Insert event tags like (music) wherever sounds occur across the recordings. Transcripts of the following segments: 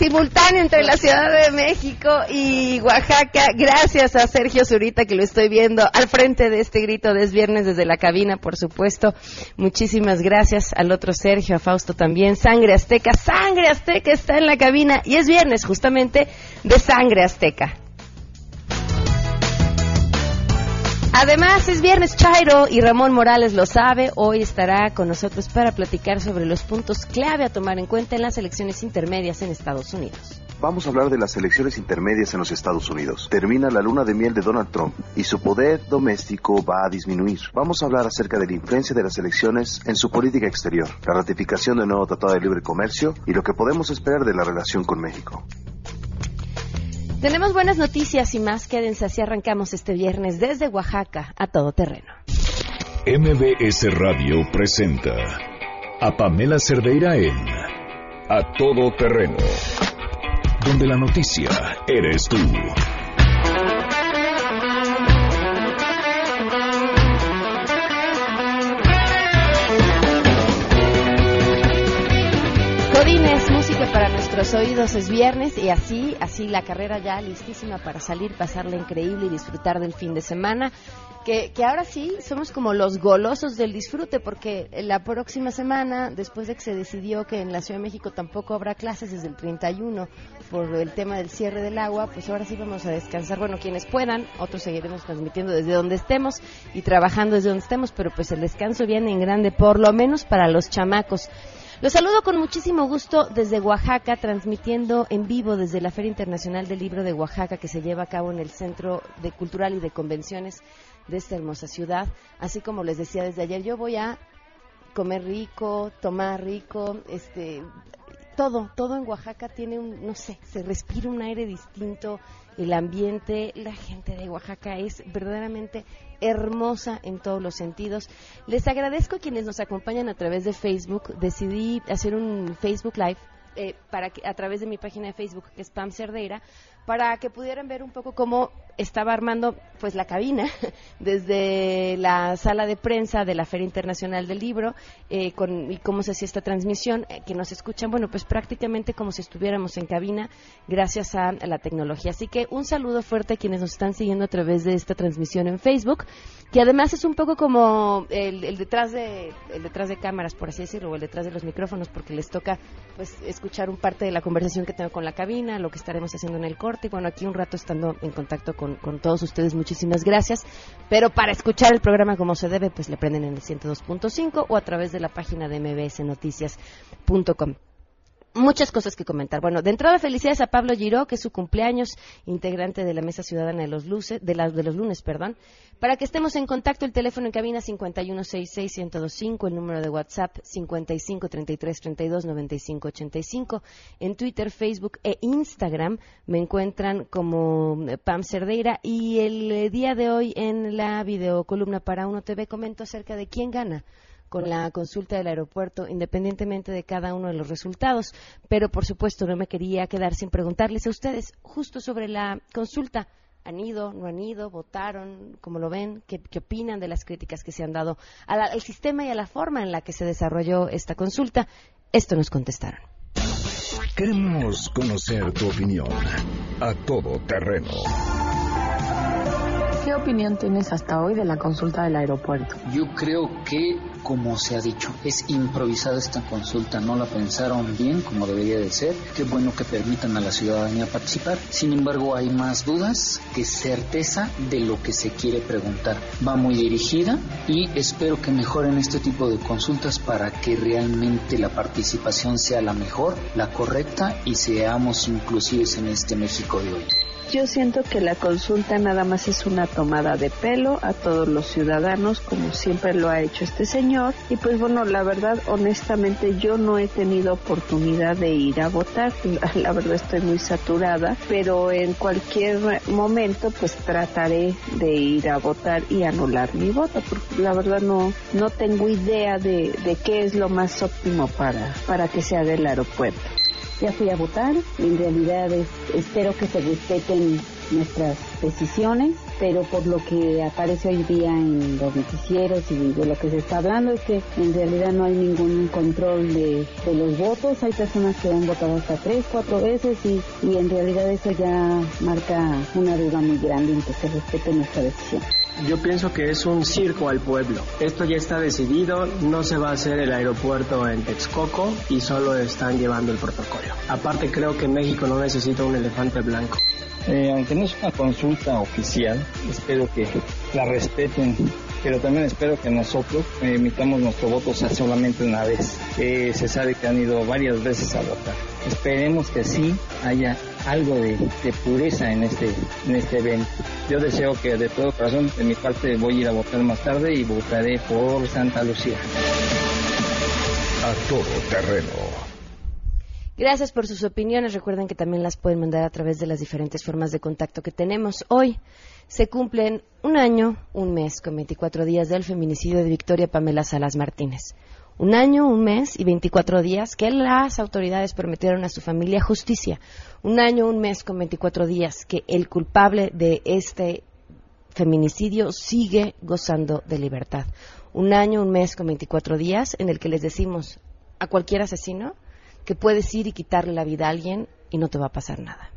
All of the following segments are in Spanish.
simultáneo entre la Ciudad de México y Oaxaca. Gracias a Sergio Zurita, que lo estoy viendo al frente de este grito de es viernes desde la cabina, por supuesto. Muchísimas gracias al otro Sergio, a Fausto también. Sangre Azteca, Sangre Azteca está en la cabina y es viernes justamente de Sangre Azteca. Además, es viernes Chairo y Ramón Morales lo sabe. Hoy estará con nosotros para platicar sobre los puntos clave a tomar en cuenta en las elecciones intermedias en Estados Unidos. Vamos a hablar de las elecciones intermedias en los Estados Unidos. Termina la luna de miel de Donald Trump y su poder doméstico va a disminuir. Vamos a hablar acerca de la influencia de las elecciones en su política exterior, la ratificación del nuevo Tratado de Libre Comercio y lo que podemos esperar de la relación con México. Tenemos buenas noticias y más. Quédense así arrancamos este viernes desde Oaxaca a todo terreno. MBS Radio presenta a Pamela Cerdeira en A Todo Terreno, donde la noticia eres tú. Godines, música para nuestros oídos es viernes y así, así la carrera ya listísima para salir, pasarla increíble y disfrutar del fin de semana. Que, que ahora sí somos como los golosos del disfrute, porque la próxima semana, después de que se decidió que en la Ciudad de México tampoco habrá clases desde el 31 por el tema del cierre del agua, pues ahora sí vamos a descansar. Bueno, quienes puedan, otros seguiremos transmitiendo desde donde estemos y trabajando desde donde estemos, pero pues el descanso viene en grande, por lo menos para los chamacos. Los saludo con muchísimo gusto desde Oaxaca, transmitiendo en vivo desde la Feria Internacional del Libro de Oaxaca que se lleva a cabo en el Centro de Cultural y de Convenciones de esta hermosa ciudad. Así como les decía desde ayer, yo voy a comer rico, tomar rico, este, todo, todo en Oaxaca tiene un, no sé, se respira un aire distinto, el ambiente, la gente de Oaxaca es verdaderamente hermosa en todos los sentidos. Les agradezco a quienes nos acompañan a través de Facebook. Decidí hacer un Facebook Live eh, para que, a través de mi página de Facebook, que es Pam Cerdeira, para que pudieran ver un poco cómo estaba armando pues la cabina (laughs) desde la sala de prensa de la Feria Internacional del Libro eh, con, y cómo se hacía esta transmisión, eh, que nos escuchan, bueno, pues prácticamente como si estuviéramos en cabina gracias a, la tecnología. Así que un saludo fuerte a quienes nos están siguiendo a través de esta transmisión en Facebook, que además es un poco como el, el detrás de el detrás de cámaras, por así decirlo, o el detrás de los micrófonos, porque les toca pues escuchar un parte de la conversación que tengo con la cabina, lo que estaremos haciendo en el corte, bueno, aquí un rato estando en contacto con, con todos ustedes, muchísimas gracias. Pero para escuchar el programa como se debe, pues le prenden en el 102.5 o a través de la página de mbsnoticias.com muchas cosas que comentar. Bueno, de entrada, felicidades a Pablo Giró, que es su cumpleaños, integrante de la Mesa Ciudadana de los, luces, de, la, de los lunes, perdón. Para que estemos en contacto, el teléfono en cabina 5166-1025, el número de WhatsApp 5533329585. En Twitter, Facebook e Instagram me encuentran como Pam Cerdeira. Y el día de hoy en la videocolumna para Uno TV comento acerca de quién gana con la consulta del aeropuerto, independientemente de cada uno de los resultados. Pero, por supuesto, no me quería quedar sin preguntarles a ustedes justo sobre la consulta. ¿Han ido, no han ido, votaron, como lo ven? ¿Qué, qué opinan de las críticas que se han dado al, al sistema y a la forma en la que se desarrolló esta consulta? Esto nos contestaron. Queremos conocer tu opinión a todo terreno. ¿Qué opinión tienes hasta hoy de la consulta del aeropuerto? Yo creo que, como se ha dicho, es improvisada esta consulta, no la pensaron bien como debería de ser. Qué bueno que permitan a la ciudadanía participar. Sin embargo, hay más dudas que certeza de lo que se quiere preguntar. Va muy dirigida y espero que mejoren este tipo de consultas para que realmente la participación sea la mejor, la correcta y seamos inclusivos en este México de hoy. Yo siento que la consulta nada más es una tomada de pelo a todos los ciudadanos, como siempre lo ha hecho este señor. Y pues bueno, la verdad, honestamente, yo no he tenido oportunidad de ir a votar. (laughs) La verdad estoy muy saturada, pero en cualquier momento pues trataré de ir a votar y anular mi voto, porque la verdad no, no tengo idea de, de qué es lo más óptimo para, para que se haga el aeropuerto ya fui a votar. En realidad es, espero que se respeten nuestras decisiones, pero por lo que aparece hoy día en los noticieros y de lo que se está hablando es que en realidad no hay ningún control de, los votos. Hay personas que han votado hasta tres, cuatro veces y, y en realidad eso ya marca una duda muy grande en que se respete nuestra decisión. Yo pienso que es un circo al pueblo. Esto ya está decidido, no se va a hacer el aeropuerto en Texcoco y solo están llevando el protocolo. Aparte creo que México no necesita un elefante blanco. Eh, aunque no es una consulta oficial, espero que la respeten, pero también espero que nosotros emitamos nuestro voto solamente una vez. se sabe que han ido varias veces a votar. Esperemos que sí haya algo de, pureza en este, en este evento. Yo deseo que de todo corazón, de mi parte, voy a ir a votar más tarde y votaré por Santa Lucía. A todo terreno. Gracias por sus opiniones. Recuerden que también las pueden mandar a través de las diferentes formas de contacto que tenemos. Hoy se cumplen un año, un mes, con 24 días del feminicidio de Victoria Pamela Salas Martínez. Un año, un mes y 24 días que las autoridades prometieron a su familia justicia. Un año, un mes con 24 días que el culpable de este feminicidio sigue gozando de libertad. Un año, un mes con 24 días en el que les decimos a cualquier asesino que puedes ir y quitarle la vida a alguien y no te va a pasar nada.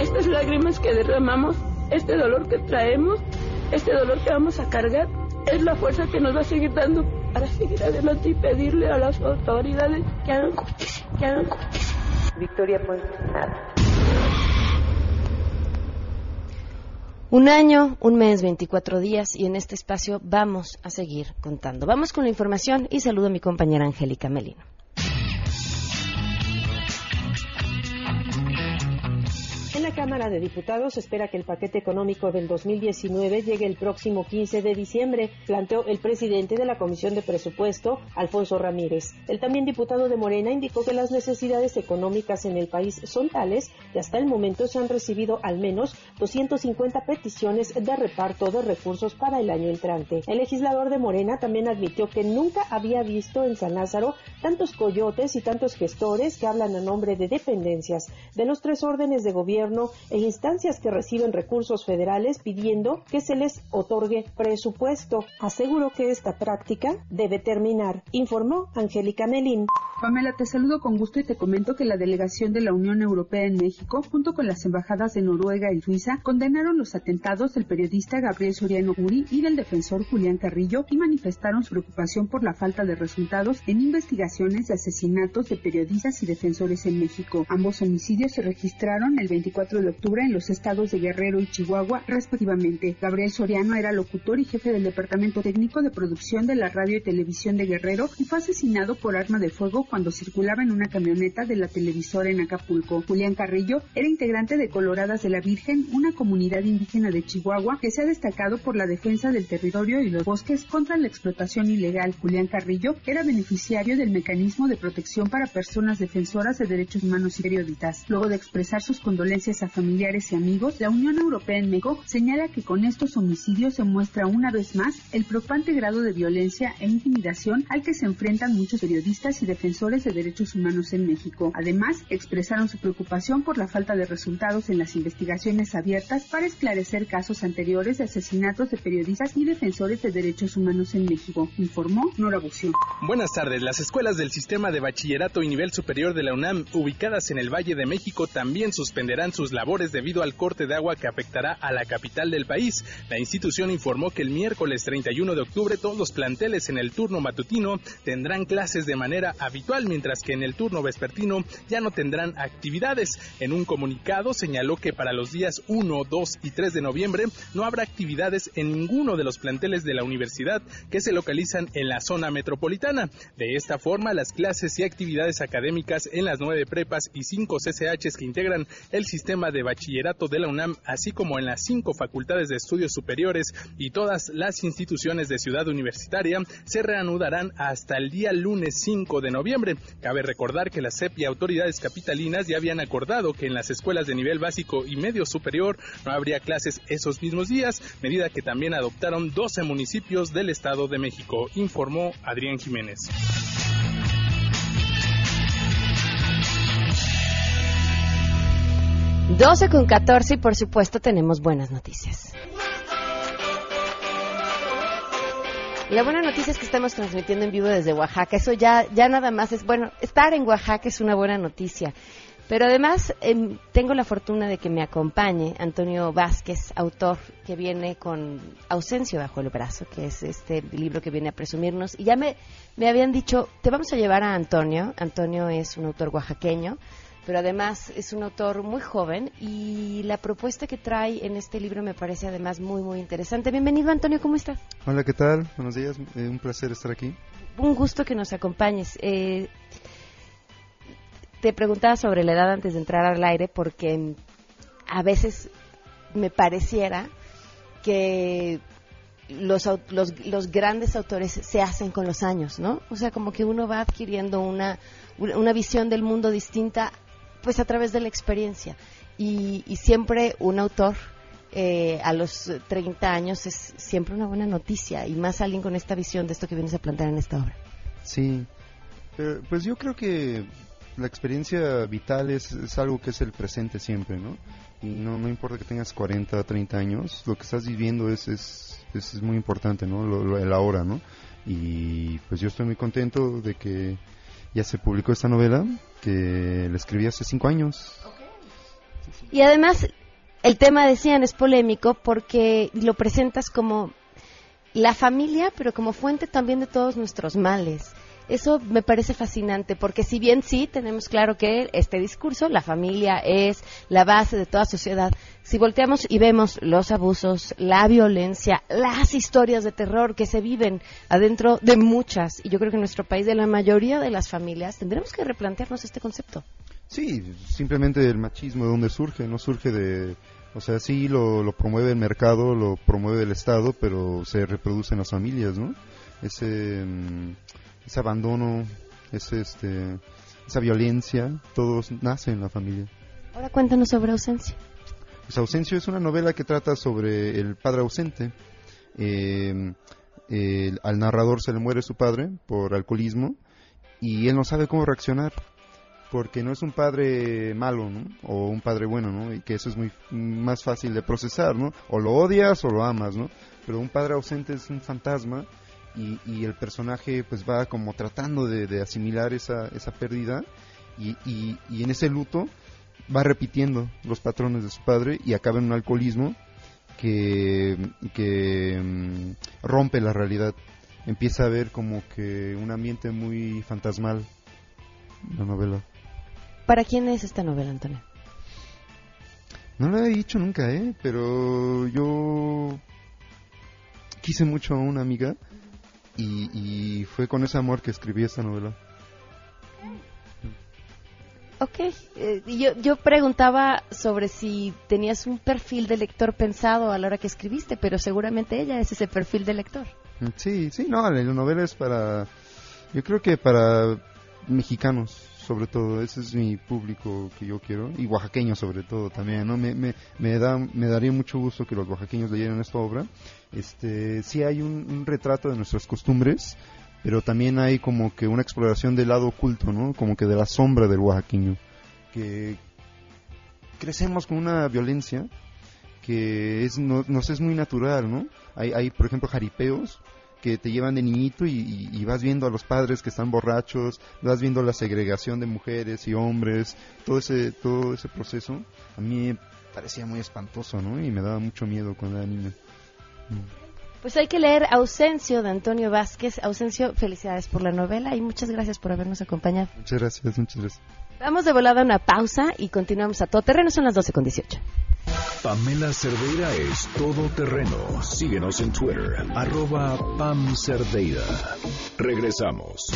Estas lágrimas que derramamos, este dolor que traemos, este dolor que vamos a cargar, es la fuerza que nos va a seguir dando para seguir adelante y pedirle a las autoridades que hagan justicia, que hagan justicia. Victoria pues nada. Un año, un mes, 24 días y en este espacio vamos a seguir contando. Vamos con la información y saludo a mi compañera Angélica Melino. La Cámara de Diputados espera que el paquete económico del 2019 llegue el próximo 15 de diciembre, planteó el presidente de la Comisión de Presupuesto, Alfonso Ramírez. El también diputado de Morena indicó que las necesidades económicas en el país son tales que hasta el momento se han recibido al menos 250 peticiones de reparto de recursos para el año entrante. El legislador de Morena también admitió que nunca había visto en San Lázaro tantos coyotes y tantos gestores que hablan a nombre de dependencias de los tres órdenes de gobierno e instancias que reciben recursos federales pidiendo que se les otorgue presupuesto. Aseguró que esta práctica debe terminar, informó Angélica Melín. Pamela, te saludo con gusto y te comento que la delegación de la Unión Europea en México, junto con las embajadas de Noruega y Suiza, condenaron los atentados del periodista Gabriel Soriano Uri y del defensor Julián Carrillo y manifestaron su preocupación por la falta de resultados en investigaciones de asesinatos de periodistas y defensores en México. Ambos homicidios se registraron el 24 4 de octubre en los estados de Guerrero y Chihuahua, respectivamente. Gabriel Soriano era locutor y jefe del Departamento Técnico de Producción de la Radio y Televisión de Guerrero y fue asesinado por arma de fuego cuando circulaba en una camioneta de la televisora en Acapulco. Julián Carrillo era integrante de Coloradas de la Virgen, una comunidad indígena de Chihuahua que se ha destacado por la defensa del territorio y los bosques contra la explotación ilegal. Julián Carrillo era beneficiario del mecanismo de protección para personas defensoras de derechos humanos y periodistas. Luego de expresar sus condolencias a familiares y amigos, la Unión Europea en México señala que con estos homicidios se muestra una vez más el preocupante grado de violencia e intimidación al que se enfrentan muchos periodistas y defensores de derechos humanos en México. Además, expresaron su preocupación por la falta de resultados en las investigaciones abiertas para esclarecer casos anteriores de asesinatos de periodistas y defensores de derechos humanos en México, informó Nora Bucio. Buenas tardes. Las escuelas del sistema de bachillerato y nivel superior de la UNAM, ubicadas en el Valle de México, también suspenderán su labores debido al corte de agua que afectará a la capital del país. La institución informó que el miércoles 31 de octubre todos los planteles en el turno matutino tendrán clases de manera habitual, mientras que en el turno vespertino ya no tendrán actividades. En un comunicado señaló que para los días 1, 2 y 3 de noviembre no habrá actividades en ninguno de los planteles de la universidad que se localizan en la zona metropolitana. De esta forma, las clases y actividades académicas en las nueve prepas y cinco CCHs que integran el sistema de bachillerato de la UNAM, así como en las cinco facultades de estudios superiores y todas las instituciones de ciudad universitaria, se reanudarán hasta el día lunes 5 de noviembre. Cabe recordar que la CEP y autoridades capitalinas ya habían acordado que en las escuelas de nivel básico y medio superior no habría clases esos mismos días, medida que también adoptaron 12 municipios del Estado de México, informó Adrián Jiménez. 12 con 14 y por supuesto tenemos buenas noticias. La buena noticia es que estamos transmitiendo en vivo desde Oaxaca. Eso ya, ya nada más es, bueno, estar en Oaxaca es una buena noticia. Pero además em, tengo la fortuna de que me acompañe Antonio Vázquez, autor que viene con Ausencio bajo el brazo, que es este libro que viene a presumirnos. Y ya me, me habían dicho, te vamos a llevar a Antonio. Antonio es un autor oaxaqueño pero además es un autor muy joven y la propuesta que trae en este libro me parece además muy, muy interesante. Bienvenido, Antonio, ¿cómo estás? Hola, ¿qué tal? Buenos días, eh, un placer estar aquí. Un gusto que nos acompañes. Eh, te preguntaba sobre la edad antes de entrar al aire porque a veces me pareciera que los, los, los, grandes autores se hacen con los años, ¿no? O sea, como que uno va adquiriendo una, una visión del mundo distinta pues a través de la experiencia. Y, siempre un autor eh, a los 30 años es siempre una buena noticia y más alguien con esta visión de esto que vienes a plantear en esta obra. Sí, pues yo creo que la experiencia vital es, es, algo que es el presente siempre, ¿no? Y no, no importa que tengas 40, 30 años, lo que estás viviendo es, es, es muy importante, ¿no? Lo, el ahora, ¿no? Y pues yo estoy muy contento de que ya se publicó esta novela que la escribí hace cinco años. Y además, el tema, decían, es polémico porque lo presentas como la familia, pero como fuente también de todos nuestros males. Eso me parece fascinante, porque si bien sí tenemos claro que este discurso, la familia es la base de toda sociedad, si volteamos y vemos los abusos, la violencia, las historias de terror que se viven adentro de muchas, y yo creo que en nuestro país de la mayoría de las familias, tendremos que replantearnos este concepto. Sí, simplemente el machismo de dónde surge, no surge de, o sea, sí lo, lo promueve el mercado, lo promueve el Estado, pero se reproduce en las familias, ¿no? Ese, mm, ese abandono, ese, este, esa violencia, todo nace en la familia. Ahora cuéntanos sobre Ausencia. Pues Ausencio es una novela que trata sobre el padre ausente. Eh, al narrador se le muere su padre por alcoholismo y él no sabe cómo reaccionar porque no es un padre malo ¿no? o un padre bueno ¿no? y que eso es muy más fácil de procesar ¿no? o lo odias o lo amas ¿no? pero un padre ausente es un fantasma y, el personaje pues va como tratando de, asimilar esa, esa pérdida y, y, en ese luto va repitiendo los patrones de su padre y acaba en un alcoholismo que, que mm, rompe la realidad. Empieza a ver como que un ambiente muy fantasmal la novela. ¿Para quién es esta novela, Antonio? No lo he dicho nunca, ¿eh? Pero yo quise mucho a una amiga y, fue con ese amor que escribí esta novela. Ok, eh, yo, yo preguntaba sobre si tenías un perfil de lector pensado a la hora que escribiste, pero seguramente ella es ese perfil de lector. Mm, sí, sí, no, la novela es para, yo creo que para mexicanos, sobre todo, ese es mi público que yo quiero, y oaxaqueños sobre todo también, ¿no? Me, me, me, da, me daría mucho gusto que los oaxaqueños leyeran esta obra. Este, sí hay un, retrato de nuestras costumbres, pero también hay como que una exploración del lado oculto, ¿no? Como que de la sombra del oaxaqueño, que crecemos con una violencia que es, no, nos es muy natural, ¿no? Hay, hay, por ejemplo, jaripeos que te llevan de niñito y, vas viendo a los padres que están borrachos, vas viendo la segregación de mujeres y hombres, todo ese, todo ese proceso, a mí parecía muy espantoso, ¿no? Y me daba mucho miedo cuando era niño. Mm. Pues hay que leer Ausencio de Antonio Vázquez. Ausencio, felicidades por la novela y muchas gracias por habernos acompañado. Muchas gracias, muchas gracias. Vamos de volada a una pausa y continuamos a todo terreno. Son las 12 con 18. Pamela Cerdeira es todo terreno. Síguenos en Twitter, arroba Pam Cerdeira. Regresamos.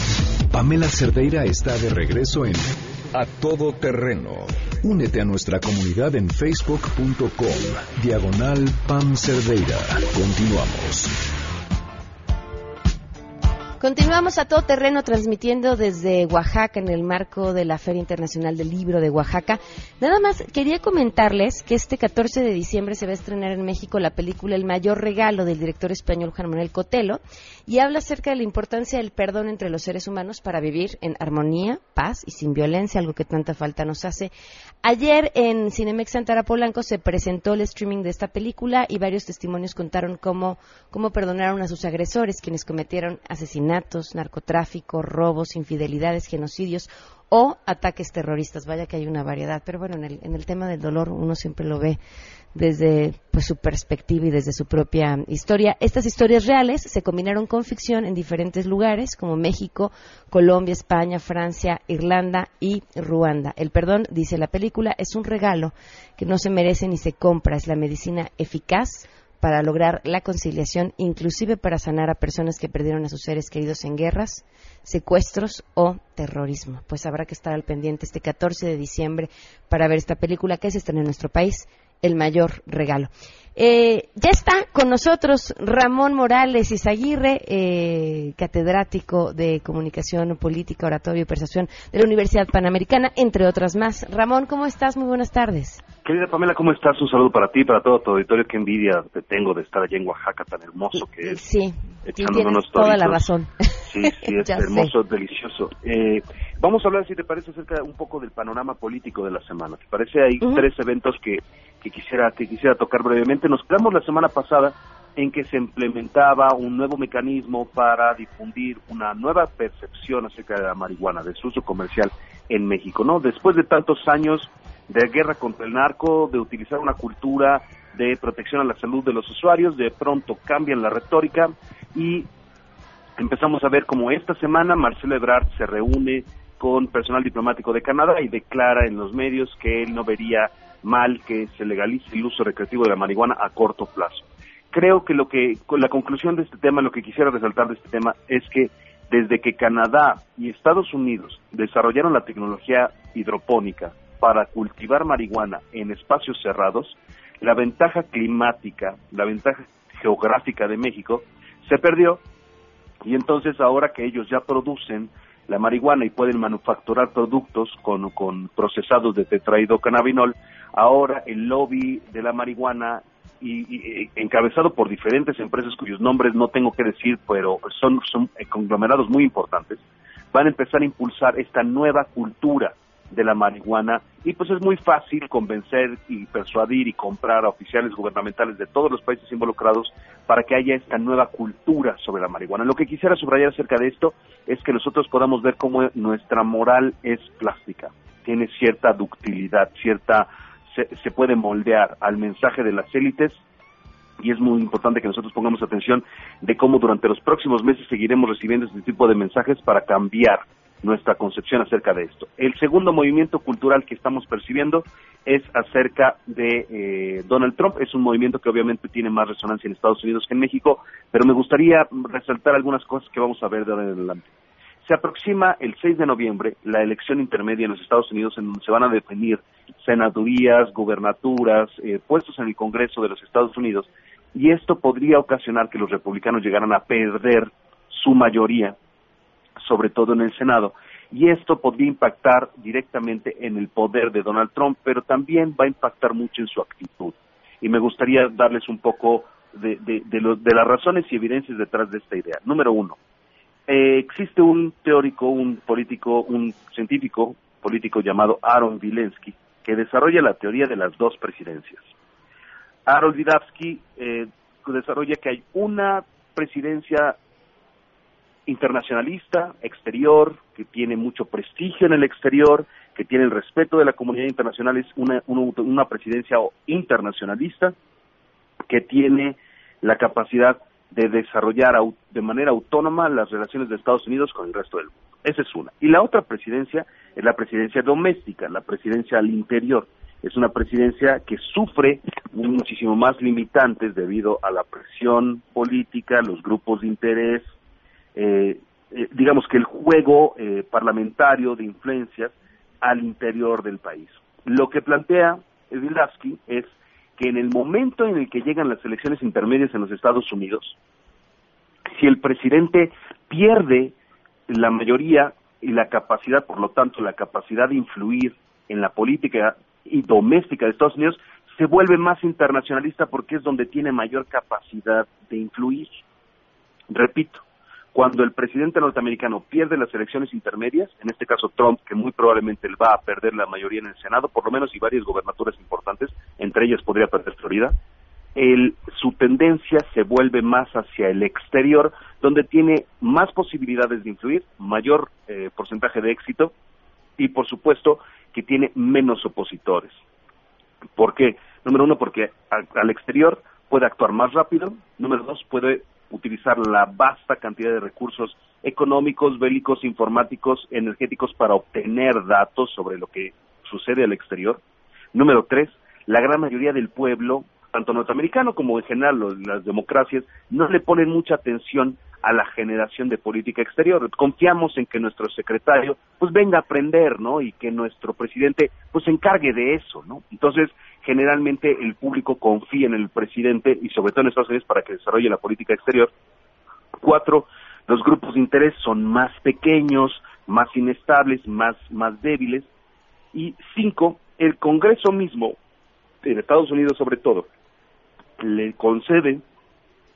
Pamela Cerdeira está de regreso en A Todo Terreno. Únete a nuestra comunidad en facebook.com, diagonal Pam Cerdeira. Continuamos. Continuamos a todo terreno transmitiendo desde Oaxaca en el marco de la Feria Internacional del Libro de Oaxaca. Nada más quería comentarles que este 14 de diciembre se va a estrenar en México la película El mayor regalo del director español Juan Manuel Cotelo y habla acerca de la importancia del perdón entre los seres humanos para vivir en armonía, paz y sin violencia, algo que tanta falta nos hace. Ayer en Cinemex Santara Polanco se presentó el streaming de esta película y varios testimonios contaron cómo, cómo perdonaron a sus agresores, quienes cometieron asesinatos narcotráfico, robos, infidelidades, genocidios o ataques terroristas. Vaya que hay una variedad, pero bueno, en el, en el tema del dolor uno siempre lo ve desde pues, su perspectiva y desde su propia historia. Estas historias reales se combinaron con ficción en diferentes lugares como México, Colombia, España, Francia, Irlanda y Ruanda. El perdón, dice la película, es un regalo que no se merece ni se compra, es la medicina eficaz para lograr la conciliación, inclusive para sanar a personas que perdieron a sus seres queridos en guerras, secuestros o terrorismo. Pues habrá que estar al pendiente este 14 de diciembre para ver esta película que se estrena en nuestro país, El Mayor Regalo. Eh, ya está con nosotros Ramón Morales Izaguirre, eh, catedrático de Comunicación Política, Oratorio y Persuasión de la Universidad Panamericana, entre otras más. Ramón, ¿cómo estás? Muy buenas tardes. Querida Pamela, ¿cómo estás? Un saludo para ti y para todo tu auditorio. Qué envidia te tengo de estar allá en Oaxaca, tan hermoso que es. Sí, tienes toda la razón. (laughs) Sí, (laughs) sí, es hermoso, delicioso. Eh, vamos a hablar, si te parece, acerca un poco del panorama político de la semana. ¿Te parece? Hay tres eventos que, que, quisiera, que quisiera tocar brevemente. Nos quedamos la semana pasada en que se implementaba un nuevo mecanismo para difundir una nueva percepción acerca de la marihuana, de su uso comercial en México, ¿no? Después de tantos años de guerra contra el narco, de utilizar una cultura de protección a la salud de los usuarios, de pronto cambian la retórica y empezamos a ver como esta semana Marcelo Ebrard se reúne con personal diplomático de Canadá y declara en los medios que él no vería mal que se legalice el uso recreativo de la marihuana a corto plazo. Creo que lo que con la conclusión de este tema, lo que quisiera resaltar de este tema es que desde que Canadá y Estados Unidos desarrollaron la tecnología hidropónica para cultivar marihuana en espacios cerrados, la ventaja climática, la ventaja geográfica de México se perdió y entonces ahora que ellos ya producen la marihuana y pueden manufacturar productos con, con procesados de tetraidrocannabinol, ahora el lobby de la marihuana y, encabezado por diferentes empresas cuyos nombres no tengo que decir, pero son, son conglomerados muy importantes, van a empezar a impulsar esta nueva cultura de la marihuana y pues es muy fácil convencer y persuadir y comprar a oficiales gubernamentales de todos los países involucrados para que haya esta nueva cultura sobre la marihuana. Lo que quisiera subrayar acerca de esto es que nosotros podamos ver cómo nuestra moral es plástica, tiene cierta ductilidad, cierta se, se puede moldear al mensaje de las élites y es muy importante que nosotros pongamos atención de cómo durante los próximos meses seguiremos recibiendo este tipo de mensajes para cambiar nuestra concepción acerca de esto. El segundo movimiento cultural que estamos percibiendo es acerca de eh, Donald Trump. Es un movimiento que obviamente tiene más resonancia en Estados Unidos que en México, pero me gustaría resaltar algunas cosas que vamos a ver de ahora en adelante. Se aproxima el 6 de noviembre la elección intermedia en los Estados Unidos en donde se van a definir senadurías, gubernaturas, eh, puestos en el Congreso de los Estados Unidos y esto podría ocasionar que los republicanos llegaran a perder su mayoría sobre todo en el Senado. Y esto podría impactar directamente en el poder de Donald Trump, pero también va a impactar mucho en su actitud. Y me gustaría darles un poco de, las razones y evidencias detrás de esta idea. Número uno, eh, existe un teórico, un político, un científico político llamado Aaron Vilensky, que desarrolla la teoría de las dos presidencias. Aaron Vidavsky eh, desarrolla que hay una presidencia internacionalista, exterior, que tiene mucho prestigio en el exterior, que tiene el respeto de la comunidad internacional, es una, una, presidencia internacionalista que tiene la capacidad de desarrollar de manera autónoma las relaciones de Estados Unidos con el resto del mundo. Esa es una. Y la otra presidencia es la presidencia doméstica, la presidencia al interior. Es una presidencia que sufre muchísimo más limitantes debido a la presión política, los grupos de interés, eh, eh, digamos que el juego eh, parlamentario de influencias al interior del país. Lo que plantea Wilavsky es que en el momento en el que llegan las elecciones intermedias en los Estados Unidos, Si el presidente pierde la mayoría y la capacidad, por lo tanto, la capacidad de influir en la política y doméstica de Estados Unidos, se vuelve más internacionalista porque es donde tiene mayor capacidad de influir. Repito, cuando el presidente norteamericano pierde las elecciones intermedias, en este caso Trump, que muy probablemente va a perder la mayoría en el Senado, por lo menos y varias gobernaturas importantes, entre ellas podría perder Florida, su tendencia se vuelve más hacia el exterior, donde tiene más posibilidades de influir, mayor eh, porcentaje de éxito y, por supuesto, que tiene menos opositores. ¿Por qué? Número uno, porque al exterior puede actuar más rápido. Número dos, puede utilizar la vasta cantidad de recursos económicos, bélicos, informáticos, energéticos para obtener datos sobre lo que sucede al exterior. Número tres, la gran mayoría del pueblo, tanto norteamericano como en general las democracias, no le ponen mucha atención a la generación de política exterior. Confiamos en que nuestro secretario pues venga a aprender, ¿no? Y que nuestro presidente pues se encargue de eso, ¿no? Entonces, generalmente el público confía en el presidente y sobre todo en Estados Unidos para que desarrolle la política exterior. Cuatro, los grupos de interés son más pequeños, más inestables, más, más débiles. Y cinco, el Congreso mismo, en Estados Unidos sobre todo, le concede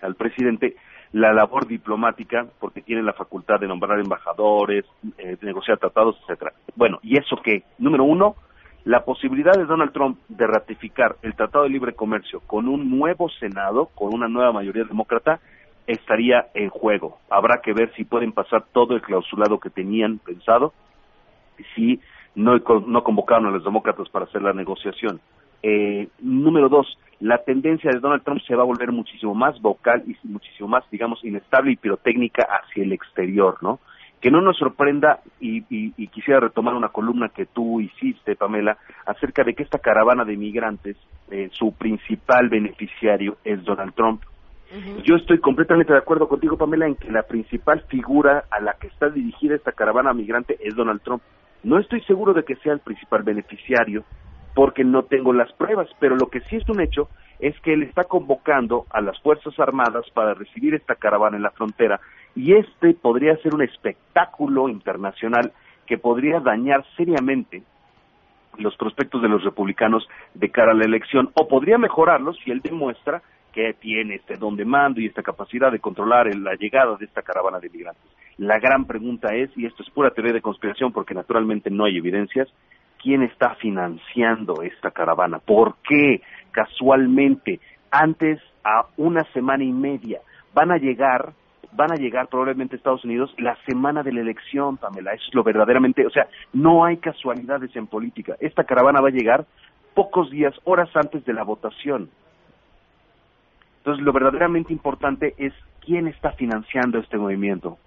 al presidente la labor diplomática porque tiene la facultad de nombrar embajadores, eh, negociar tratados, etcétera. Bueno, ¿y eso qué? Número uno, la posibilidad de Donald Trump de ratificar el Tratado de Libre Comercio con un nuevo Senado, con una nueva mayoría demócrata, estaría en juego. Habrá que ver si pueden pasar todo el clausulado que tenían pensado, si no, no convocaron a los demócratas para hacer la negociación. Eh, número dos, la tendencia de Donald Trump se va a volver muchísimo más vocal y muchísimo más, digamos, inestable y pirotécnica hacia el exterior, ¿no? Que no nos sorprenda, y, quisiera retomar una columna que tú hiciste, Pamela, acerca de que esta caravana de migrantes, eh, su principal beneficiario es Donald Trump. Yo estoy completamente de acuerdo contigo, Pamela, en que la principal figura a la que está dirigida esta caravana migrante es Donald Trump. No estoy seguro de que sea el principal beneficiario, porque no tengo las pruebas, pero lo que sí es un hecho es que él está convocando a las Fuerzas Armadas para recibir esta caravana en la frontera y este podría ser un espectáculo internacional que podría dañar seriamente los prospectos de los republicanos de cara a la elección o podría mejorarlos si él demuestra que tiene este don de mando y esta capacidad de controlar la llegada de esta caravana de migrantes. La gran pregunta es, y esto es pura teoría de conspiración porque naturalmente no hay evidencias, quién está financiando esta caravana, por qué casualmente antes a una semana y media van a llegar van a llegar probablemente a Estados Unidos la semana de la elección, Pamela. Eso es lo verdaderamente, o sea, no hay casualidades en política. Esta caravana va a llegar pocos días, horas antes de la votación. Entonces, lo verdaderamente importante es quién está financiando este movimiento.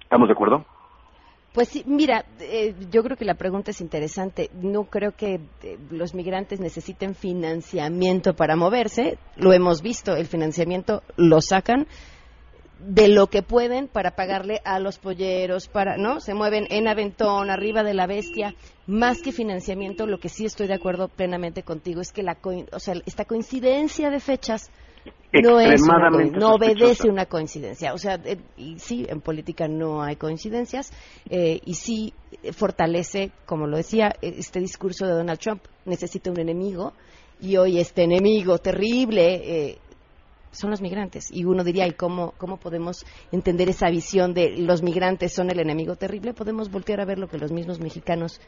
¿Estamos de acuerdo? Pues sí, mira, eh, yo creo que la pregunta es interesante. No creo que eh, los migrantes necesiten financiamiento para moverse. Lo hemos visto, el financiamiento lo sacan de lo que pueden para pagarle a los polleros, para, ¿no? Se mueven en aventón, arriba de la bestia, más que financiamiento, lo que sí estoy de acuerdo plenamente contigo es que la, o sea, esta coincidencia de fechas no es no obedece una coincidencia. O sea, eh, y sí, en política no hay coincidencias eh, y sí fortalece, como lo decía, este discurso de Donald Trump, necesita un enemigo y hoy este enemigo terrible eh, son los migrantes. Y uno diría, ¿y cómo, cómo podemos entender esa visión de los migrantes son el enemigo terrible? Podemos voltear a ver lo que los mismos mexicanos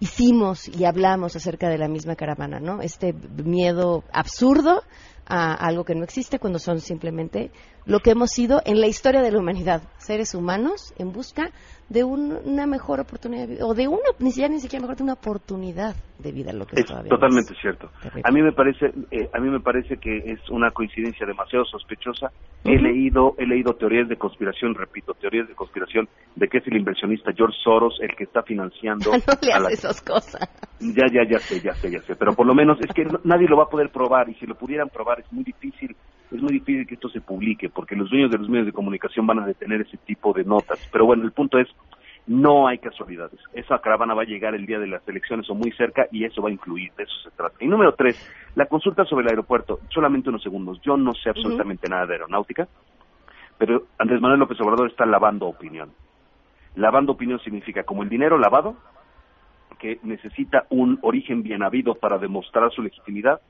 hicimos y hablamos acerca de la misma caravana, ¿no? Este miedo absurdo a algo que no existe cuando son simplemente lo que hemos sido en la historia de la humanidad, seres humanos en busca de una mejor oportunidad de vida, o de una, ni siquiera, ni siquiera mejor, de una oportunidad de vida, lo que es totalmente cierto. A mí me parece, eh, a mí me parece que es una coincidencia demasiado sospechosa. He leído, he leído teorías de conspiración, repito, teorías de conspiración de que es el inversionista George Soros el que está financiando. (laughs) no le hace esas cosas. Ya, ya, ya sé, ya sé, ya sé. Pero por lo menos es que (laughs) nadie lo va a poder probar y si lo pudieran probar es muy difícil es muy difícil que esto se publique porque los dueños de los medios de comunicación van a detener ese tipo de notas. Pero bueno, el punto es, no hay casualidades. Esa caravana va a llegar el día de las elecciones o muy cerca y eso va a incluir, de eso se trata. Y número tres, la consulta sobre el aeropuerto, solamente unos segundos. Yo no sé absolutamente nada de aeronáutica, pero Andrés Manuel López Obrador está lavando opinión. Lavando opinión significa como el dinero lavado, que necesita un origen bien habido para demostrar su legitimidad,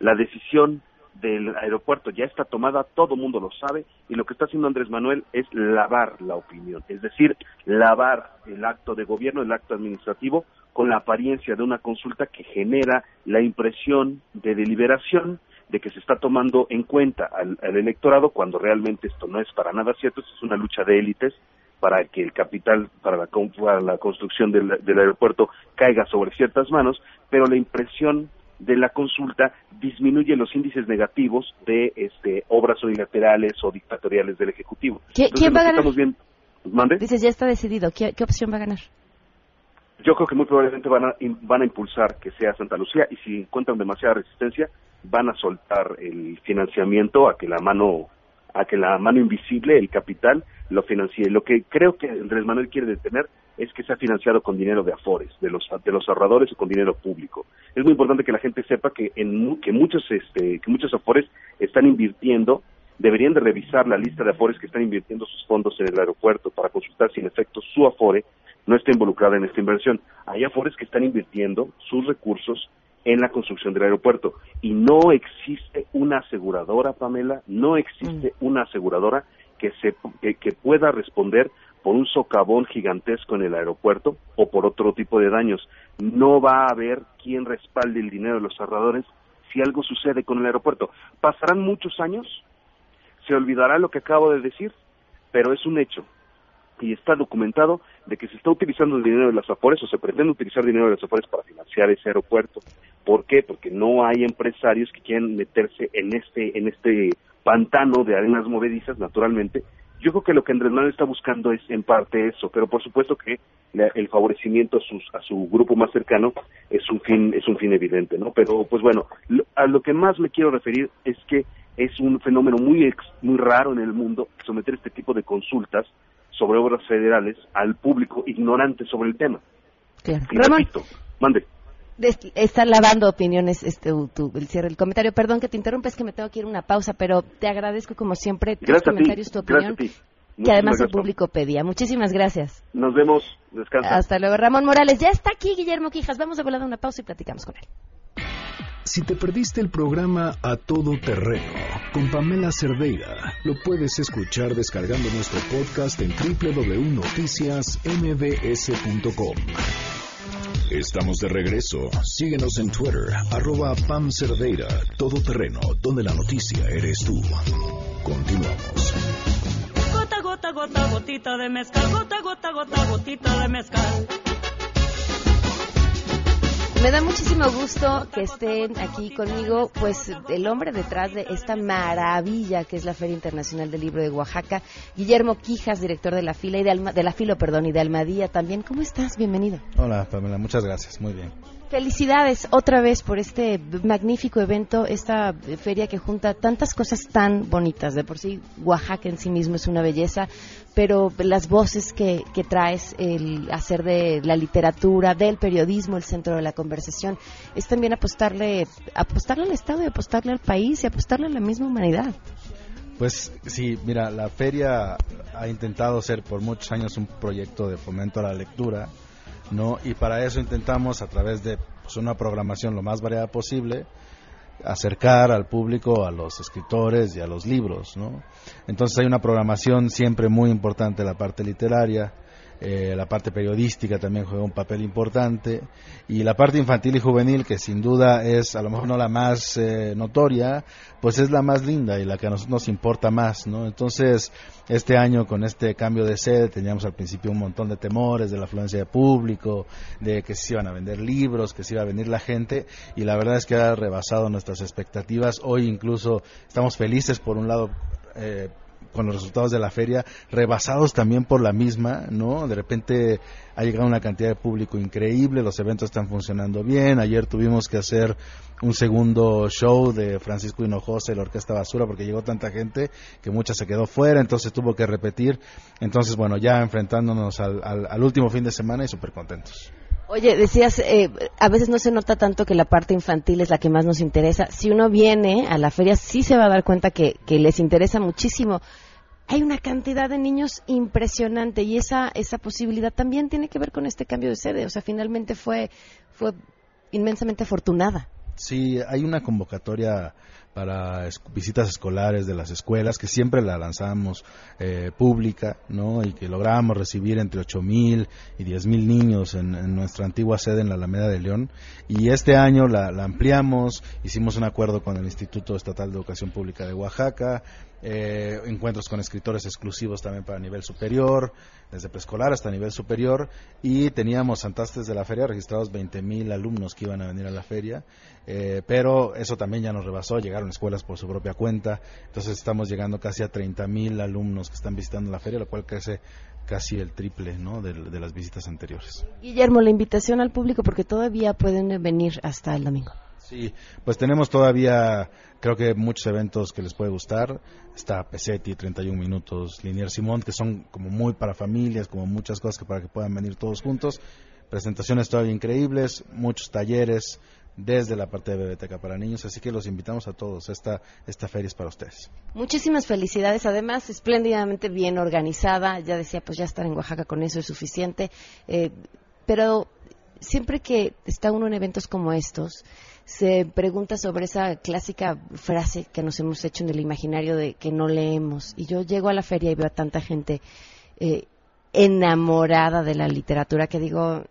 la decisión del aeropuerto. Ya está tomada, todo mundo lo sabe, y lo que está haciendo Andrés Manuel es lavar la opinión, es decir, lavar el acto de gobierno, el acto administrativo, con la apariencia de una consulta que genera la impresión de deliberación de que se está tomando en cuenta al, electorado cuando realmente esto no es para nada cierto, es una lucha de élites para que el capital para la, para la construcción del aeropuerto caiga sobre ciertas manos, pero la impresión de la consulta disminuye los índices negativos de este, obras unilaterales o dictatoriales del Ejecutivo. ¿Quién va a ganar? ¿Mande? Dices, ya está decidido. ¿Qué, opción va a ganar? Yo creo que muy probablemente van a, van a impulsar que sea Santa Lucía y si encuentran demasiada resistencia van a soltar el financiamiento a que la mano a que la mano invisible, el capital, lo financie. Lo que creo que Andrés Manuel quiere detener es que se ha financiado con dinero de afores, de los de los ahorradores o con dinero público. Es muy importante que la gente sepa que en que muchos este que muchos afores están invirtiendo, deberían de revisar la lista de afores que están invirtiendo sus fondos en el aeropuerto para consultar si en efecto su afore no está involucrada en esta inversión. Hay afores que están invirtiendo sus recursos en la construcción del aeropuerto y no existe una aseguradora, Pamela, no existe mm. una aseguradora que se que pueda responder por un socavón gigantesco en el aeropuerto o por otro tipo de daños. No va a haber quien respalde el dinero de los ahorradores si algo sucede con el aeropuerto. Pasarán muchos años, se olvidará lo que acabo de decir, pero es un hecho y está documentado de que se está utilizando el dinero de las Afores o se pretende utilizar dinero de las Afores para financiar ese aeropuerto. ¿Por qué? Porque no hay empresarios que quieran meterse en este en este pantano de arenas movedizas, naturalmente, yo creo que lo que Andrés Manuel está buscando es en parte eso, pero por supuesto que el favorecimiento a, sus, a su grupo más cercano es un fin es un fin evidente, ¿no? Pero pues bueno, a lo que más me quiero referir es que es un fenómeno muy muy raro en el mundo someter este tipo de consultas sobre obras federales al público ignorante sobre el tema. Claro. Ramón, mande está lavando opiniones este el cierre del comentario. Perdón que te interrumpes, que me tengo que ir a una pausa, pero te agradezco como siempre tus comentarios, tu opinión. Que además el público pedía. Muchísimas gracias. Nos vemos. Descansa. Hasta luego. Ramón Morales. Ya está aquí Guillermo Quijas. Vamos a volar a una pausa y platicamos con él. Si te perdiste el programa A Todo Terreno con Pamela Cerdeira, lo puedes escuchar descargando nuestro podcast en www.noticiasmbs.com. Estamos de regreso. Síguenos en Twitter, arroba Pam Cerdeira, todo terreno, donde la noticia eres tú. Continuamos. Gota, gota, gota, gotita de mezcal, gota, gota, gota, gotita de mezcal. Me da muchísimo gusto que estén aquí conmigo, pues el hombre detrás de esta maravilla que es la Feria Internacional del Libro de Oaxaca, Guillermo Quijas, director de la fila y de, de la filo, perdón, y de Almadía también. ¿Cómo estás? Bienvenido. Hola, Pamela, muchas gracias. Muy bien. Felicidades otra vez por este magnífico evento, esta feria que junta tantas cosas tan bonitas. De por sí, Oaxaca en sí mismo es una belleza, pero las voces que, que traes, el hacer de la literatura, del periodismo, el centro de la conversación, es también apostarle, apostarle al Estado y apostarle al país y apostarle a la misma humanidad. Pues sí, mira, la feria ha intentado ser por muchos años un proyecto de fomento a la lectura ¿no? Y para eso intentamos, a través de pues, una programación lo más variada posible, acercar al público a los escritores y a los libros, ¿no? Entonces hay una programación siempre muy importante la parte literaria, eh, la parte periodística también juega un papel importante. Y la parte infantil y juvenil que sin duda es a lo mejor no la más eh, notoria pues es la más linda y la que a nosotros nos importa más no entonces este año con este cambio de sede teníamos al principio un montón de temores de la afluencia de público de que se iban a vender libros que se iba a venir la gente y la verdad es que ha rebasado nuestras expectativas. Hoy incluso estamos felices por un lado eh, con los resultados de la feria, rebasados también por la misma, ¿no? De repente ha llegado una cantidad de público increíble, los eventos están funcionando bien. Ayer tuvimos que hacer un segundo show de Francisco Hinojosa la Orquesta Basura porque llegó tanta gente que mucha se quedó fuera, entonces tuvo que repetir. Entonces, bueno, ya enfrentándonos al, al, último fin de semana y súper contentos. Oye, decías, eh, a veces no se nota tanto que la parte infantil es la que más nos interesa. Si uno viene a la feria, sí se va a dar cuenta que, que les interesa muchísimo hay una cantidad de niños impresionante y esa, esa posibilidad también tiene que ver con este cambio de sede. O sea, finalmente fue, fue inmensamente afortunada. Sí, hay una convocatoria para visitas escolares de las escuelas que siempre la lanzamos eh, pública, ¿no? Y que logramos recibir entre 8.000 y 10.000 niños en, nuestra antigua sede en la Alameda de León. Y este año la, la ampliamos, hicimos un acuerdo con el Instituto Estatal de Educación Pública de Oaxaca, eh, encuentros con escritores exclusivos también para nivel superior, desde preescolar hasta nivel superior, y teníamos antes de la feria registrados 20.000 alumnos que iban a venir a la feria, eh, pero eso también ya nos rebasó, llegaron escuelas por su propia cuenta, entonces estamos llegando casi a 30.000 alumnos que están visitando la feria, lo cual crece casi el triple ¿no? de, de las visitas anteriores. Guillermo, la invitación al público porque todavía pueden venir hasta el domingo. Sí, pues tenemos todavía, creo que muchos eventos que les puede gustar. Está Pesetti, 31 minutos, Linier Simón, que son como muy para familias, como muchas cosas que para que puedan venir todos juntos. Presentaciones todavía increíbles, muchos talleres desde la parte de Biblioteca para Niños, así que los invitamos a todos. Esta, esta feria es para ustedes. Muchísimas felicidades, además espléndidamente bien organizada. Ya decía, pues ya estar en Oaxaca con eso es suficiente. Eh, pero siempre que está uno en eventos como estos, se pregunta sobre esa clásica frase que nos hemos hecho en el imaginario de que no leemos. Y yo llego a la feria y veo a tanta gente eh, enamorada de la literatura que digo, ah,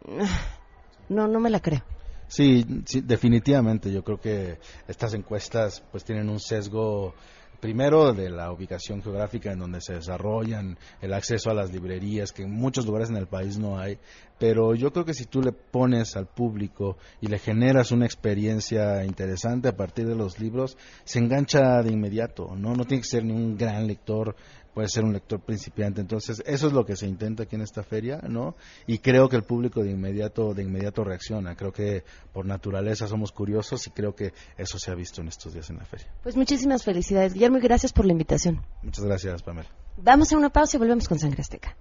no, no me la creo. Sí, sí, definitivamente. Yo creo que estas encuestas pues tienen un sesgo primero de la ubicación geográfica en donde se desarrollan, el acceso a las librerías, que en muchos lugares en el país no hay, pero yo creo que si tú le pones al público y le generas una experiencia interesante a partir de los libros, se engancha de inmediato, ¿no? No tiene que ser ni un gran lector puede ser un lector principiante. Entonces, eso es lo que se intenta aquí en esta feria, ¿no? Y creo que el público de inmediato de inmediato reacciona. Creo que por naturaleza somos curiosos y creo que eso se ha visto en estos días en la feria. Pues muchísimas felicidades, Guillermo, y gracias por la invitación. Muchas gracias, Pamela. Damos a una pausa y volvemos con Sangre Azteca.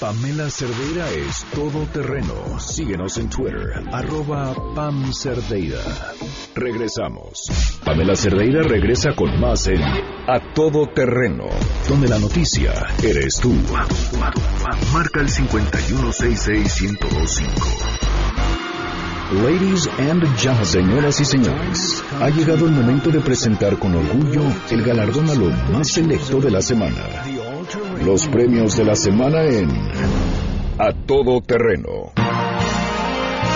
Pamela Cerdeira es todo terreno. Síguenos en Twitter, arroba Pam Cerdeira. Regresamos. Pamela Cerdeira regresa con más en A Todo Terreno, donde la noticia eres tú. Marca el 5166125. Ladies and gentlemen, señoras y señores, ha llegado el momento de presentar con orgullo el galardón a lo más selecto de la semana. Los premios de la semana en A Todo Terreno.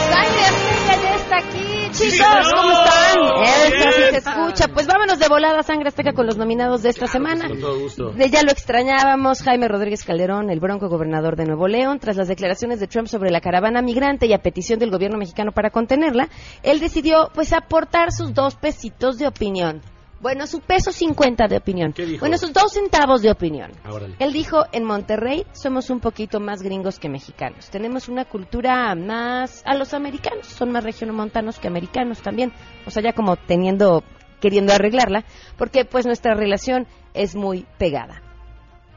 Sangre Azteca ya está aquí, chicos, ¿cómo están? Esta sí se escucha. Pues vámonos de volada Sangre Azteca con los nominados de esta semana. Con todo gusto. De ya lo extrañábamos, Jaime Rodríguez Calderón, el bronco gobernador de Nuevo León, tras las declaraciones de Trump sobre la caravana migrante y a petición del gobierno mexicano para contenerla, él decidió pues aportar sus dos pesitos de opinión. Bueno, su peso 50 de opinión. ¿Qué dijo? Bueno, sus dos centavos de opinión. Ah. Él dijo, en Monterrey somos un poquito más gringos que mexicanos. Tenemos una cultura más a los americanos. Son más regiomontanos que americanos también. O sea, ya como teniendo, queriendo arreglarla. Porque pues nuestra relación es muy pegada.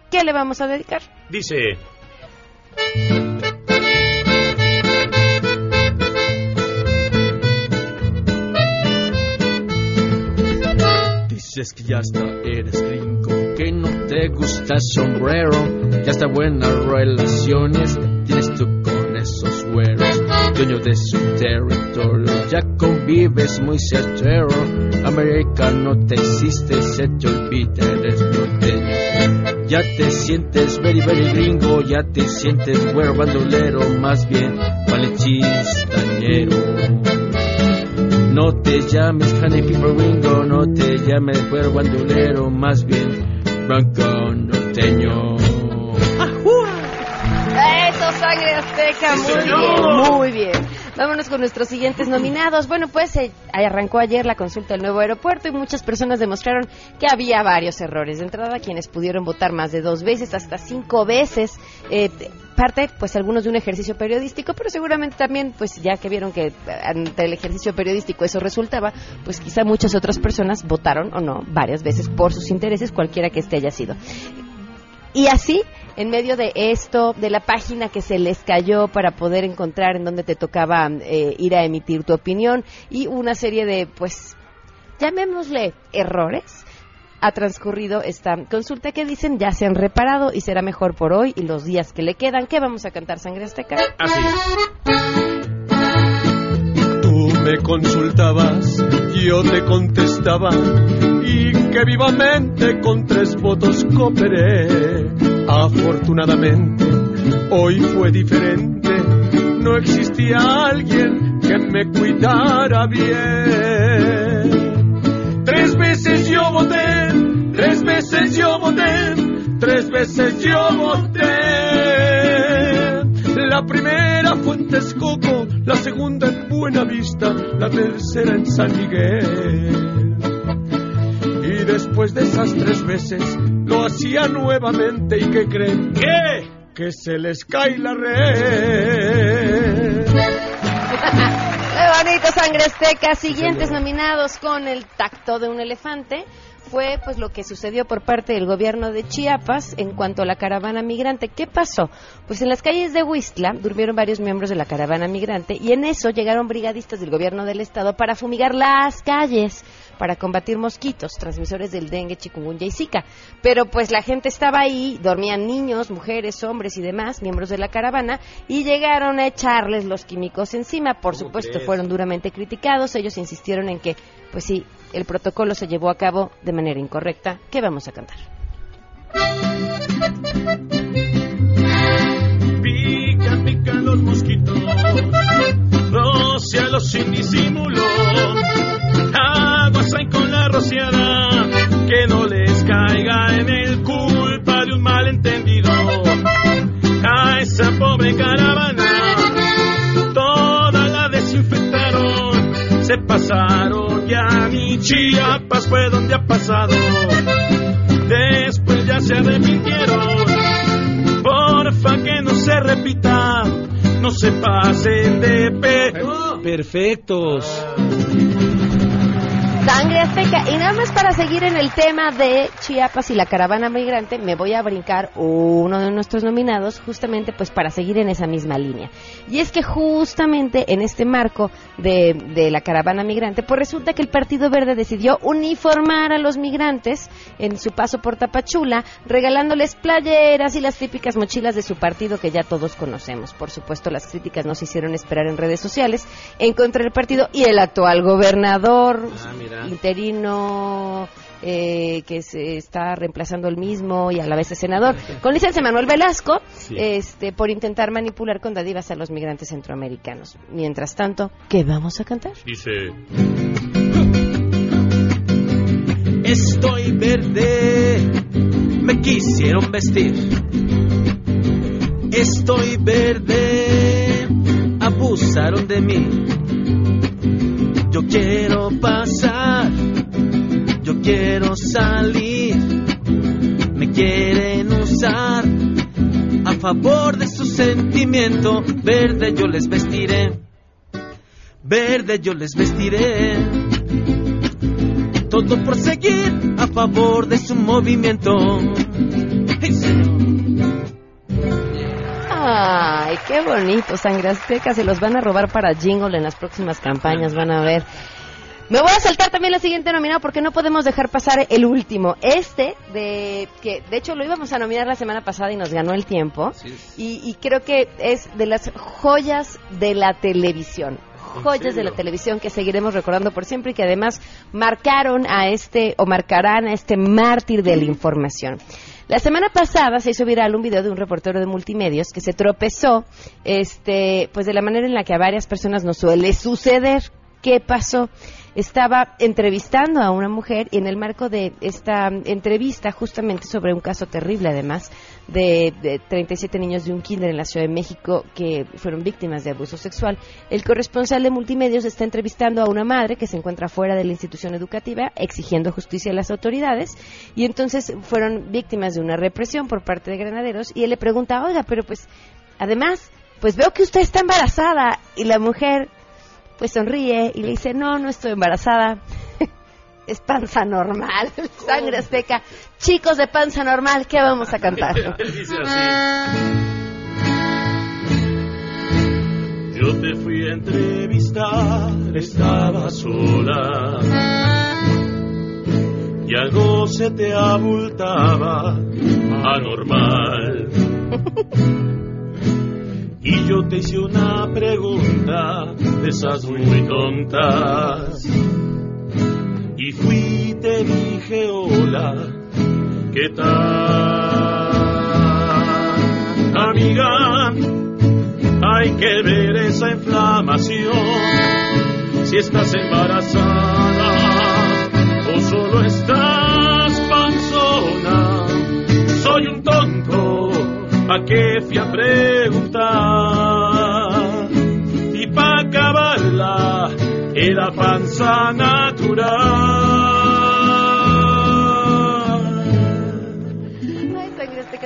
¿Qué le vamos a dedicar? Dice. Dices que ya hasta eres gringo, que no te gusta el sombrero, ya está buenas relaciones, tienes tú con esos güeros, dueño de su territorio, ya convives muy certero, americano te hiciste, se te olvida, eres norteño. Ya te sientes very, very gringo, ya te sientes güero bandolero, más bien vale chistañero. No te llames Honey People Ringo, no te llames güero bandolero, más bien bronco norteño. Eso, sangre azteca, Sí, muy señor. bien, muy bien. Vámonos con nuestros siguientes nominados. Bueno, pues eh, arrancó ayer la consulta del nuevo aeropuerto y muchas personas demostraron que había varios errores. De entrada, quienes pudieron votar más de dos veces, hasta cinco veces. eh, parte, pues algunos de un ejercicio periodístico, pero seguramente también, pues ya que vieron que eh, ante el ejercicio periodístico eso resultaba, pues quizá muchas otras personas votaron o no varias veces por sus intereses, cualquiera que este haya sido. Y así, en medio de esto, de la página que se les cayó para poder encontrar en donde te tocaba eh, ir a emitir tu opinión y una serie de, pues, llamémosle errores, ha transcurrido esta consulta que dicen ya se han reparado y será mejor por hoy y los días que le quedan. ¿Qué vamos a cantar, Sangre Azteca? Así Tú me consultabas, yo te contestaba y que vivamente con tres votos cooperé. Afortunadamente, hoy fue diferente, no existía alguien que me cuidara bien. Tres veces yo voté, tres veces yo voté, tres veces yo voté. La primera fue en Texcoco, la segunda en Buenavista, la tercera en San Miguel. Después de esas tres veces lo hacía nuevamente y que creen que que se les cae la red. (laughs) Qué bonito, Sangre Azteca. Siguientes nominados con el tacto de un elefante fue pues lo que sucedió por parte del gobierno de Chiapas en cuanto a la caravana migrante. ¿Qué pasó? Pues en las calles de Huistla durmieron varios miembros de la caravana migrante y en eso llegaron brigadistas del gobierno del estado para fumigar las calles para combatir mosquitos, transmisores del dengue, chikungunya y zika. Pero pues la gente estaba ahí, dormían niños, mujeres, hombres y demás, miembros de la caravana, y llegaron a echarles los químicos encima. Por supuesto, fueron duramente criticados. Ellos insistieron en que, pues sí, el protocolo se llevó a cabo de manera incorrecta. ¿Qué vamos a cantar? Pica, pica los mosquitos, los sin disimulo. Que no les caiga en el culpa de un malentendido. A esa pobre caravana, toda la desinfectaron, se pasaron ya mi Chiapas fue donde ha pasado. Después ya se arrepintieron, porfa que no se repita, no se pasen de pe... Perfectos. Sangre Azteca. Y nada más para seguir en el tema de Chiapas y la caravana migrante, me voy a brincar uno de nuestros nominados, justamente pues para seguir en esa misma línea. Y es que justamente en este marco de, la caravana migrante, pues resulta que el Partido Verde decidió uniformar a los migrantes en su paso por Tapachula, regalándoles playeras y las típicas mochilas de su partido que ya todos conocemos. Por supuesto, las críticas no se hicieron esperar en redes sociales en contra del partido y el actual gobernador interino eh, que se está reemplazando el mismo y a la vez es senador, con licencia Manuel Velasco, este, por intentar manipular con dadivas a los migrantes centroamericanos. Mientras tanto, ¿qué vamos a cantar? Dice. Estoy verde, me quisieron vestir. Estoy verde, abusaron de mí. Yo quiero pasar, yo quiero salir. Me quieren usar a favor de su sentimiento. Verde yo les vestiré, verde yo les vestiré. Todo por seguir a favor de su movimiento. Ay, qué bonito, Sangre Azteca. Se los van a robar para jingle en las próximas campañas, van a ver. Me voy a saltar también la siguiente nominada porque no podemos dejar pasar el último. Este, de que de hecho lo íbamos a nominar la semana pasada y nos ganó el tiempo. Y, y creo que es de las joyas de la televisión. Joyas de la televisión que seguiremos recordando por siempre y que además marcaron a este, o marcarán a este mártir de la información. La semana pasada se hizo viral un video de un reportero de multimedios que se tropezó, este, pues de la manera en la que a varias personas nos suele suceder. ¿Qué pasó? Estaba entrevistando a una mujer y en el marco de esta entrevista, justamente sobre un caso terrible además, de, de 37 niños de un kinder en la Ciudad de México que fueron víctimas de abuso sexual, el corresponsal de multimedios está entrevistando a una madre que se encuentra fuera de la institución educativa exigiendo justicia a las autoridades y entonces fueron víctimas de una represión por parte de granaderos y él le pregunta, oiga, pero pues además, pues veo que usted está embarazada y la mujer pues sonríe y le dice, no, no estoy embarazada. Es panza normal, (laughs) sangre azteca. Chicos de panza normal, ¿qué vamos a cantar? (laughs) Dice así. Yo te fui a entrevistar, estaba sola. Y algo se te abultaba anormal. Y yo te hice una pregunta de esas muy tontas. Y fui te dije hola, ¿qué tal? Amiga, hay que ver esa inflamación. Si estás embarazada o solo estás panzona. Soy un tonto, ¿a qué fui preguntar? Y pa' acabarla, era panza natural.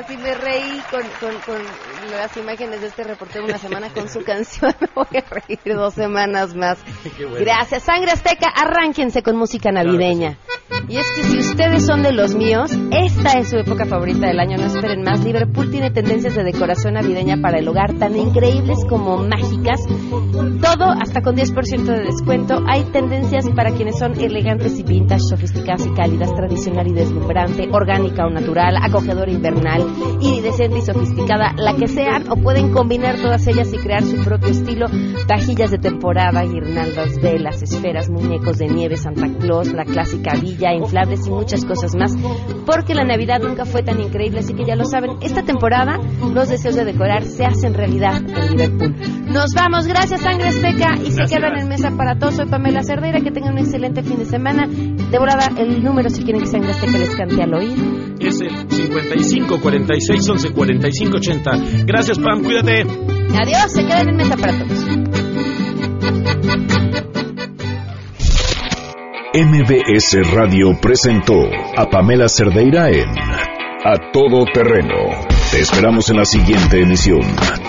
Sí me reí con, con, con las imágenes de este reportero una semana con su canción. (laughs) Voy a reír dos semanas más. (laughs) Gracias, Sangre Azteca. Arránquense con música navideña. Y es que si ustedes son de los míos, esta es su época favorita del año. No esperen más. Liverpool tiene tendencias de decoración navideña para el hogar tan increíbles como mágicas. Todo hasta con 10% de descuento. Hay tendencias para quienes son elegantes y vintage, sofisticadas y cálidas, tradicional y deslumbrante, orgánica o natural, acogedora invernal, iridescente y sofisticada, la que sean, o pueden combinar todas ellas y crear su propio estilo. Vajillas de temporada, guirnaldas, velas, esferas, muñecos de nieve, Santa Claus, la clásica villa, inflables y muchas cosas más. Porque la Navidad nunca fue tan increíble, así que ya lo saben. Esta temporada, los deseos de decorar se hacen realidad en Liverpool. Nos vamos, gracias Sangre Azteca y se quedan en mesa para todos. Soy Pamela Cerdeira, que tengan un excelente fin de semana. Devorada, el número si quieren que Sangre Azteca les cante al oír. Es el 55 46 11 45 80. Gracias, Pam, cuídate. Adiós, se quedan en mesa para todos. MBS Radio presentó a Pamela Cerdeira en A Todo Terreno. Te esperamos en la siguiente emisión,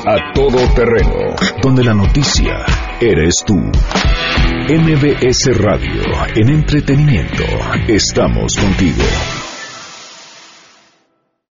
A Todo Terreno, donde la noticia eres tú. MBS Radio, en entretenimiento, estamos contigo.